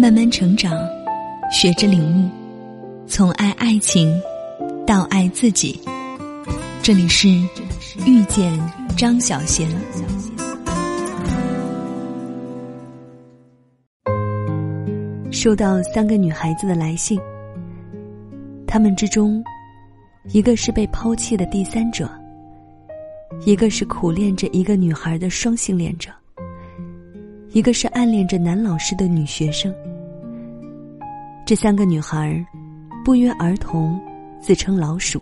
慢慢成长，学着领悟，从爱爱情到爱自己。这里是遇见张小贤。收到三个女孩子的来信，她们之中，一个是被抛弃的第三者，一个是苦恋着一个女孩的双性恋者，一个是暗恋着男老师的女学生。这三个女孩不约而同自称老鼠。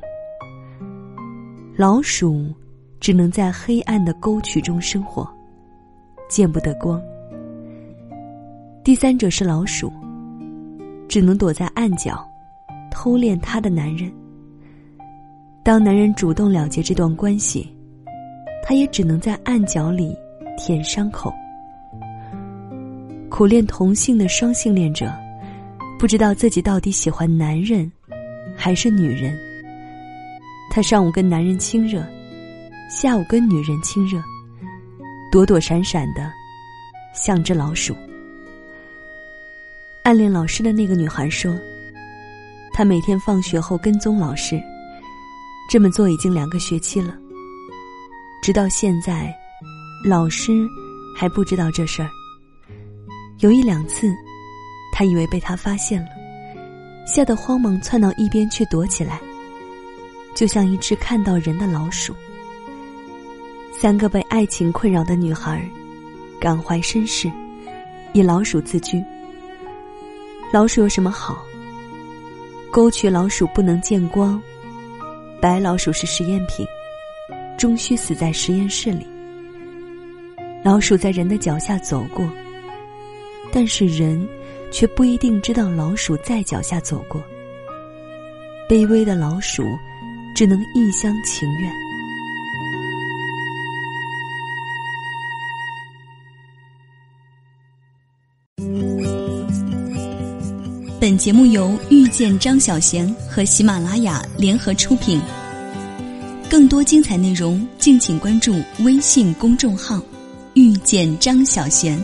老鼠只能在黑暗的沟渠中生活，见不得光。第三者是老鼠。只能躲在暗角，偷恋他的男人。当男人主动了结这段关系，他也只能在暗角里舔伤口。苦恋同性的双性恋者，不知道自己到底喜欢男人，还是女人。他上午跟男人亲热，下午跟女人亲热，躲躲闪闪的，像只老鼠。暗恋老师的那个女孩说：“她每天放学后跟踪老师，这么做已经两个学期了。直到现在，老师还不知道这事儿。有一两次，他以为被他发现了，吓得慌忙窜到一边去躲起来，就像一只看到人的老鼠。三个被爱情困扰的女孩，感怀身世，以老鼠自居。”老鼠有什么好？沟渠老鼠不能见光，白老鼠是实验品，终须死在实验室里。老鼠在人的脚下走过，但是人却不一定知道老鼠在脚下走过。卑微的老鼠只能一厢情愿。本节目由遇见张小贤和喜马拉雅联合出品。更多精彩内容，敬请关注微信公众号“遇见张小贤”。